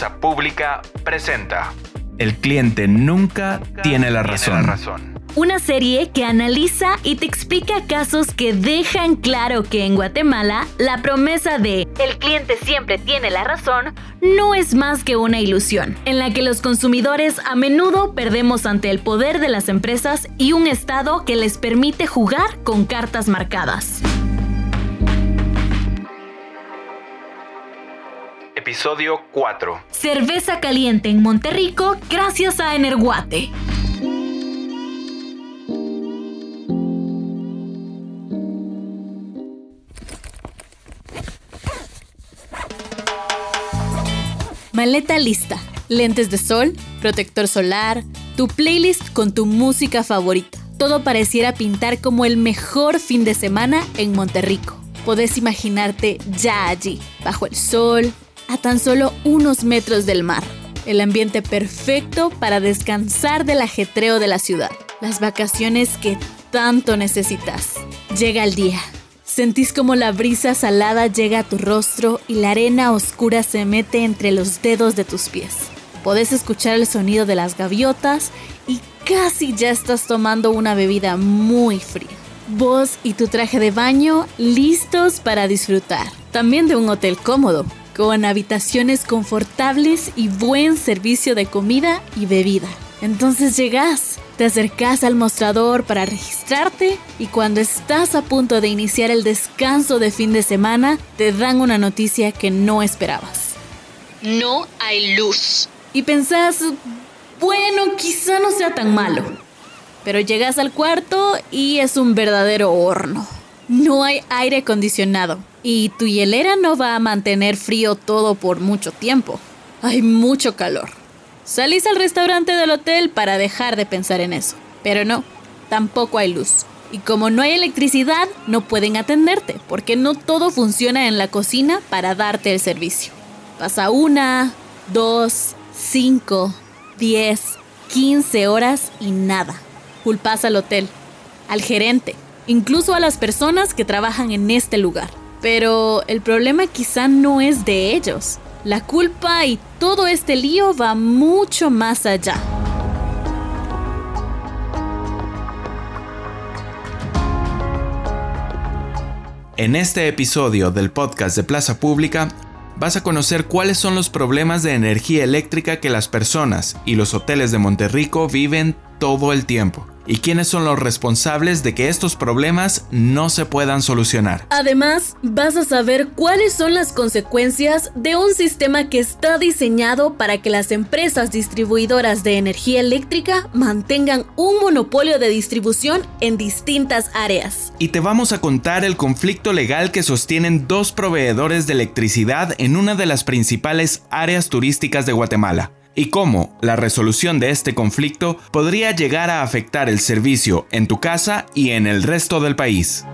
Plaza Pública presenta El cliente nunca tiene la razón. Una serie que analiza y te explica casos que dejan claro que en Guatemala la promesa de el cliente siempre tiene la razón no es más que una ilusión, en la que los consumidores a menudo perdemos ante el poder de las empresas y un Estado que les permite jugar con cartas marcadas. Episodio 4. Cerveza caliente en Monterrico gracias a Energuate. Maleta lista, lentes de sol, protector solar, tu playlist con tu música favorita. Todo pareciera pintar como el mejor fin de semana en Monterrico. Podés imaginarte ya allí, bajo el sol, a tan solo unos metros del mar. El ambiente perfecto para descansar del ajetreo de la ciudad. Las vacaciones que tanto necesitas. Llega el día. Sentís como la brisa salada llega a tu rostro y la arena oscura se mete entre los dedos de tus pies. Podés escuchar el sonido de las gaviotas y casi ya estás tomando una bebida muy fría. Vos y tu traje de baño listos para disfrutar. También de un hotel cómodo, con habitaciones confortables y buen servicio de comida y bebida. Entonces llegas, te acercas al mostrador para registrarte y cuando estás a punto de iniciar el descanso de fin de semana, te dan una noticia que no esperabas. No hay luz. Y pensás, bueno, quizá no sea tan malo. Pero llegas al cuarto y es un verdadero horno. No hay aire acondicionado y tu hielera no va a mantener frío todo por mucho tiempo. Hay mucho calor. Salís al restaurante del hotel para dejar de pensar en eso. Pero no, tampoco hay luz. Y como no hay electricidad, no pueden atenderte, porque no todo funciona en la cocina para darte el servicio. Pasa una, dos, cinco, diez, quince horas y nada. Culpas al hotel, al gerente, incluso a las personas que trabajan en este lugar. Pero el problema quizá no es de ellos. La culpa y todo este lío va mucho más allá. En este episodio del podcast de Plaza Pública vas a conocer cuáles son los problemas de energía eléctrica que las personas y los hoteles de Monterrico viven todo el tiempo y quiénes son los responsables de que estos problemas no se puedan solucionar. Además, vas a saber cuáles son las consecuencias de un sistema que está diseñado para que las empresas distribuidoras de energía eléctrica mantengan un monopolio de distribución en distintas áreas. Y te vamos a contar el conflicto legal que sostienen dos proveedores de electricidad en una de las principales áreas turísticas de Guatemala y cómo la resolución de este conflicto podría llegar a afectar el servicio en tu casa y en el resto del país.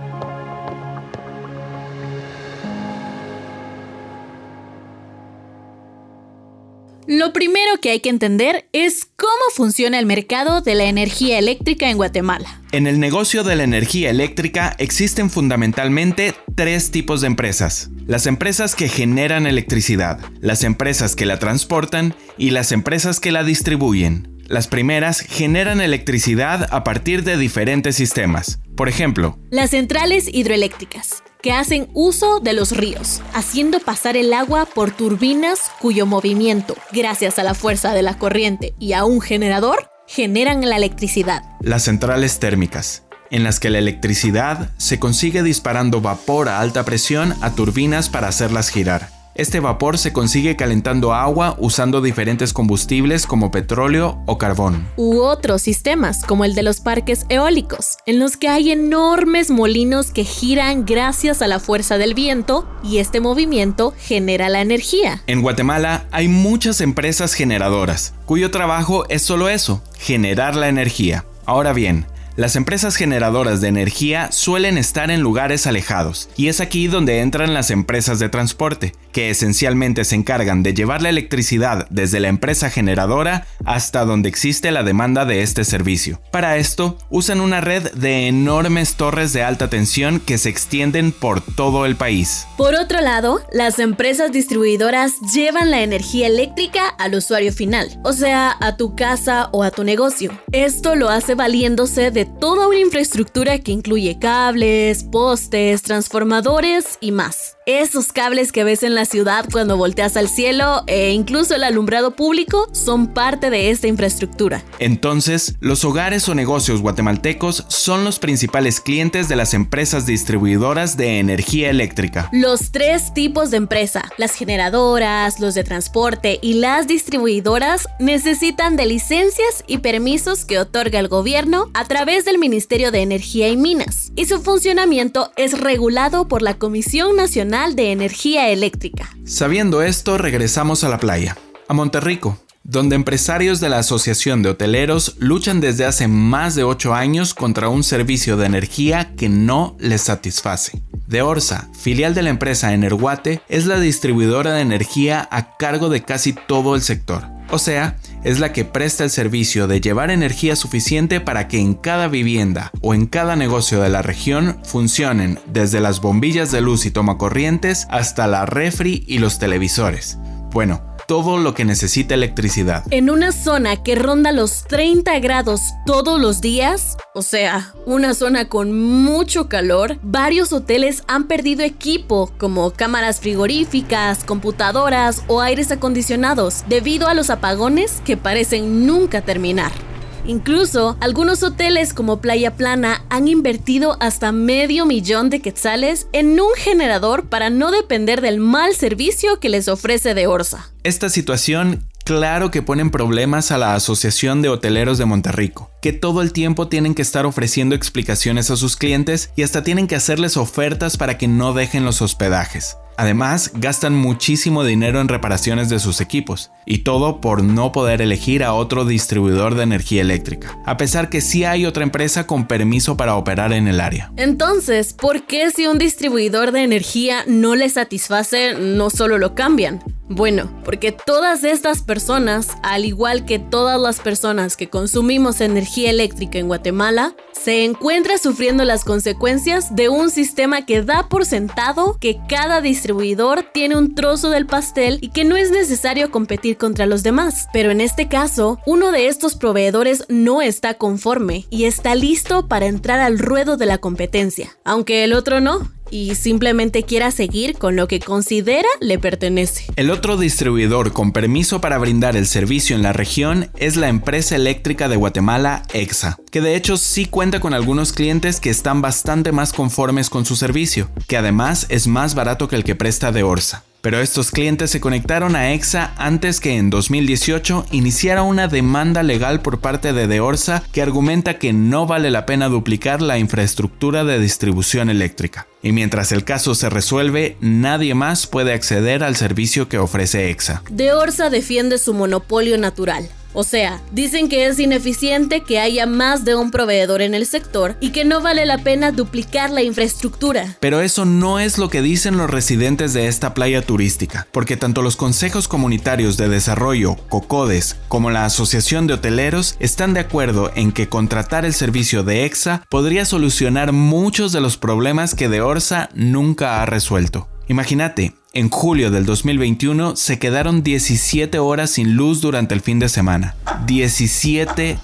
Lo primero que hay que entender es cómo funciona el mercado de la energía eléctrica en Guatemala. En el negocio de la energía eléctrica existen fundamentalmente tres tipos de empresas. Las empresas que generan electricidad, las empresas que la transportan y las empresas que la distribuyen. Las primeras generan electricidad a partir de diferentes sistemas. Por ejemplo, las centrales hidroeléctricas, que hacen uso de los ríos, haciendo pasar el agua por turbinas cuyo movimiento, gracias a la fuerza de la corriente y a un generador, generan la electricidad. Las centrales térmicas, en las que la electricidad se consigue disparando vapor a alta presión a turbinas para hacerlas girar. Este vapor se consigue calentando agua usando diferentes combustibles como petróleo o carbón. U otros sistemas, como el de los parques eólicos, en los que hay enormes molinos que giran gracias a la fuerza del viento y este movimiento genera la energía. En Guatemala hay muchas empresas generadoras, cuyo trabajo es solo eso, generar la energía. Ahora bien, las empresas generadoras de energía suelen estar en lugares alejados, y es aquí donde entran las empresas de transporte, que esencialmente se encargan de llevar la electricidad desde la empresa generadora hasta donde existe la demanda de este servicio. Para esto, usan una red de enormes torres de alta tensión que se extienden por todo el país. Por otro lado, las empresas distribuidoras llevan la energía eléctrica al usuario final, o sea, a tu casa o a tu negocio. Esto lo hace valiéndose de toda una infraestructura que incluye cables, postes, transformadores y más esos cables que ves en la ciudad cuando volteas al cielo e incluso el alumbrado público son parte de esta infraestructura. Entonces, los hogares o negocios guatemaltecos son los principales clientes de las empresas distribuidoras de energía eléctrica. Los tres tipos de empresa, las generadoras, los de transporte y las distribuidoras, necesitan de licencias y permisos que otorga el gobierno a través del Ministerio de Energía y Minas, y su funcionamiento es regulado por la Comisión Nacional de Energía Eléctrica. Sabiendo esto, regresamos a la playa, a Monterrico, donde empresarios de la Asociación de Hoteleros luchan desde hace más de 8 años contra un servicio de energía que no les satisface. De Orsa, filial de la empresa Energuate, es la distribuidora de energía a cargo de casi todo el sector. O sea, es la que presta el servicio de llevar energía suficiente para que en cada vivienda o en cada negocio de la región funcionen desde las bombillas de luz y tomacorrientes hasta la refri y los televisores. Bueno, todo lo que necesita electricidad. En una zona que ronda los 30 grados todos los días, o sea, una zona con mucho calor, varios hoteles han perdido equipo como cámaras frigoríficas, computadoras o aires acondicionados debido a los apagones que parecen nunca terminar. Incluso, algunos hoteles como Playa Plana han invertido hasta medio millón de quetzales en un generador para no depender del mal servicio que les ofrece de Orsa. Esta situación claro que ponen problemas a la Asociación de Hoteleros de Monterrico, que todo el tiempo tienen que estar ofreciendo explicaciones a sus clientes y hasta tienen que hacerles ofertas para que no dejen los hospedajes. Además, gastan muchísimo dinero en reparaciones de sus equipos, y todo por no poder elegir a otro distribuidor de energía eléctrica, a pesar que sí hay otra empresa con permiso para operar en el área. Entonces, ¿por qué si un distribuidor de energía no les satisface, no solo lo cambian? Bueno, porque todas estas personas, al igual que todas las personas que consumimos energía eléctrica en Guatemala, se encuentran sufriendo las consecuencias de un sistema que da por sentado que cada distribuidor tiene un trozo del pastel y que no es necesario competir contra los demás. Pero en este caso, uno de estos proveedores no está conforme y está listo para entrar al ruedo de la competencia, aunque el otro no y simplemente quiera seguir con lo que considera le pertenece. El otro distribuidor con permiso para brindar el servicio en la región es la empresa eléctrica de Guatemala, EXA, que de hecho sí cuenta con algunos clientes que están bastante más conformes con su servicio, que además es más barato que el que presta de Orsa pero estos clientes se conectaron a EXA antes que en 2018 iniciara una demanda legal por parte de Deorsa que argumenta que no vale la pena duplicar la infraestructura de distribución eléctrica. Y mientras el caso se resuelve, nadie más puede acceder al servicio que ofrece EXA. Deorsa defiende su monopolio natural o sea, dicen que es ineficiente que haya más de un proveedor en el sector y que no vale la pena duplicar la infraestructura. Pero eso no es lo que dicen los residentes de esta playa turística, porque tanto los consejos comunitarios de desarrollo, COCODES, como la Asociación de Hoteleros están de acuerdo en que contratar el servicio de EXA podría solucionar muchos de los problemas que de Orsa nunca ha resuelto. Imagínate, en julio del 2021 se quedaron 17 horas sin luz durante el fin de semana. 17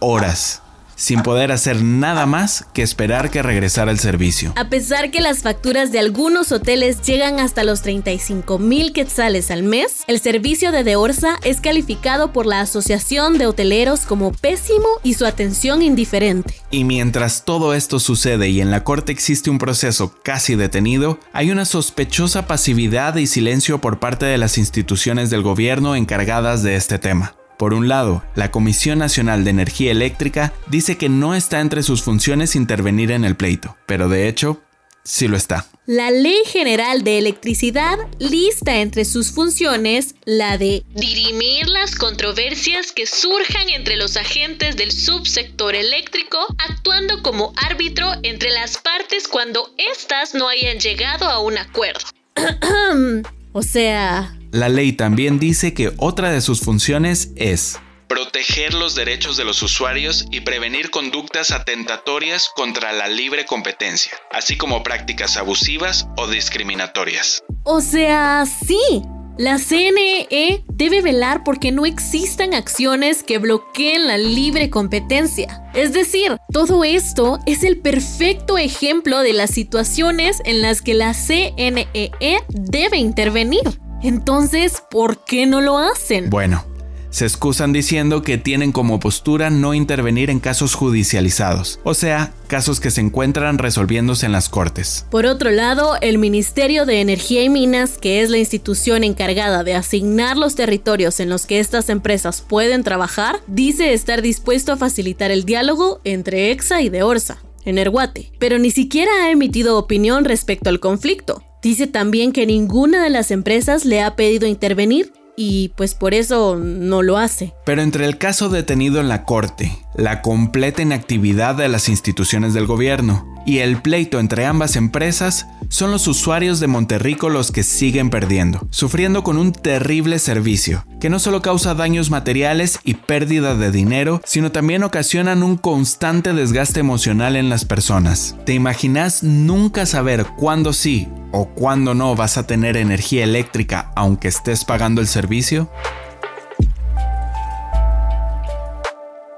horas sin poder hacer nada más que esperar que regresara el servicio. A pesar que las facturas de algunos hoteles llegan hasta los 35 mil quetzales al mes, el servicio de Deorsa es calificado por la Asociación de Hoteleros como pésimo y su atención indiferente. Y mientras todo esto sucede y en la corte existe un proceso casi detenido, hay una sospechosa pasividad y silencio por parte de las instituciones del gobierno encargadas de este tema. Por un lado, la Comisión Nacional de Energía Eléctrica dice que no está entre sus funciones intervenir en el pleito, pero de hecho, sí lo está. La Ley General de Electricidad lista entre sus funciones la de dirimir las controversias que surjan entre los agentes del subsector eléctrico, actuando como árbitro entre las partes cuando éstas no hayan llegado a un acuerdo. O sea... La ley también dice que otra de sus funciones es proteger los derechos de los usuarios y prevenir conductas atentatorias contra la libre competencia, así como prácticas abusivas o discriminatorias. O sea, sí, la CNE debe velar porque no existan acciones que bloqueen la libre competencia. Es decir, todo esto es el perfecto ejemplo de las situaciones en las que la CNE debe intervenir. Entonces, ¿por qué no lo hacen? Bueno, se excusan diciendo que tienen como postura no intervenir en casos judicializados, o sea, casos que se encuentran resolviéndose en las cortes. Por otro lado, el Ministerio de Energía y Minas, que es la institución encargada de asignar los territorios en los que estas empresas pueden trabajar, dice estar dispuesto a facilitar el diálogo entre EXA y Deorsa en Erguate, pero ni siquiera ha emitido opinión respecto al conflicto. Dice también que ninguna de las empresas le ha pedido intervenir y pues por eso no lo hace. Pero entre el caso detenido en la corte, la completa inactividad de las instituciones del gobierno y el pleito entre ambas empresas, son los usuarios de Monterrico los que siguen perdiendo, sufriendo con un terrible servicio, que no solo causa daños materiales y pérdida de dinero, sino también ocasionan un constante desgaste emocional en las personas. ¿Te imaginas nunca saber cuándo sí o cuándo no vas a tener energía eléctrica aunque estés pagando el servicio?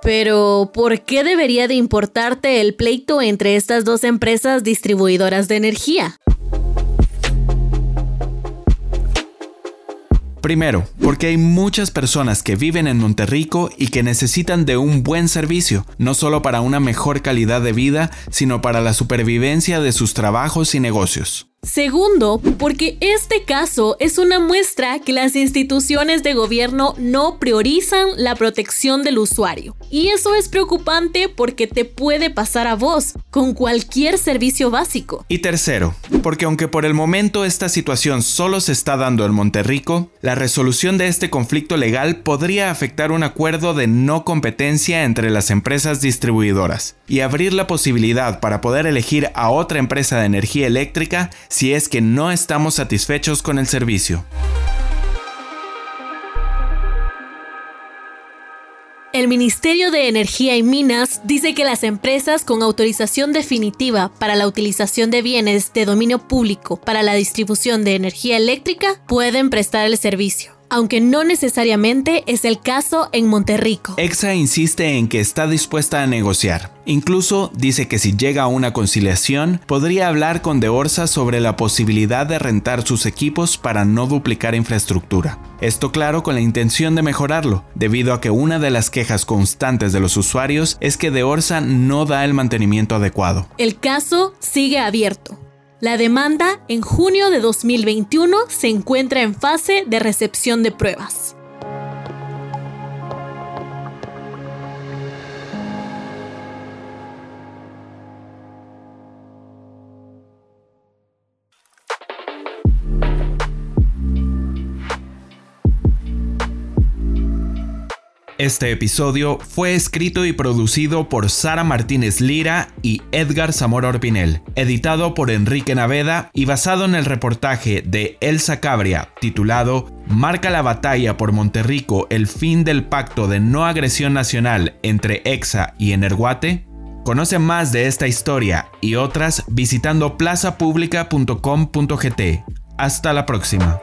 Pero, ¿por qué debería de importarte el pleito entre estas dos empresas distribuidoras de energía? Primero, porque hay muchas personas que viven en Monterrico y que necesitan de un buen servicio, no solo para una mejor calidad de vida, sino para la supervivencia de sus trabajos y negocios. Segundo, porque este caso es una muestra que las instituciones de gobierno no priorizan la protección del usuario. Y eso es preocupante porque te puede pasar a vos con cualquier servicio básico. Y tercero, porque aunque por el momento esta situación solo se está dando en Monterrico, la resolución de este conflicto legal podría afectar un acuerdo de no competencia entre las empresas distribuidoras y abrir la posibilidad para poder elegir a otra empresa de energía eléctrica si es que no estamos satisfechos con el servicio. El Ministerio de Energía y Minas dice que las empresas con autorización definitiva para la utilización de bienes de dominio público para la distribución de energía eléctrica pueden prestar el servicio aunque no necesariamente es el caso en Monterrico. EXA insiste en que está dispuesta a negociar. Incluso dice que si llega a una conciliación, podría hablar con Deorsa sobre la posibilidad de rentar sus equipos para no duplicar infraestructura. Esto claro con la intención de mejorarlo, debido a que una de las quejas constantes de los usuarios es que Deorsa no da el mantenimiento adecuado. El caso sigue abierto. La demanda en junio de 2021 se encuentra en fase de recepción de pruebas. Este episodio fue escrito y producido por Sara Martínez Lira y Edgar Zamora Orpinel, editado por Enrique Naveda y basado en el reportaje de Elsa Cabria titulado Marca la batalla por Monterrico el fin del pacto de no agresión nacional entre EXA y Energuate. Conoce más de esta historia y otras visitando plazapublica.com.gt. Hasta la próxima.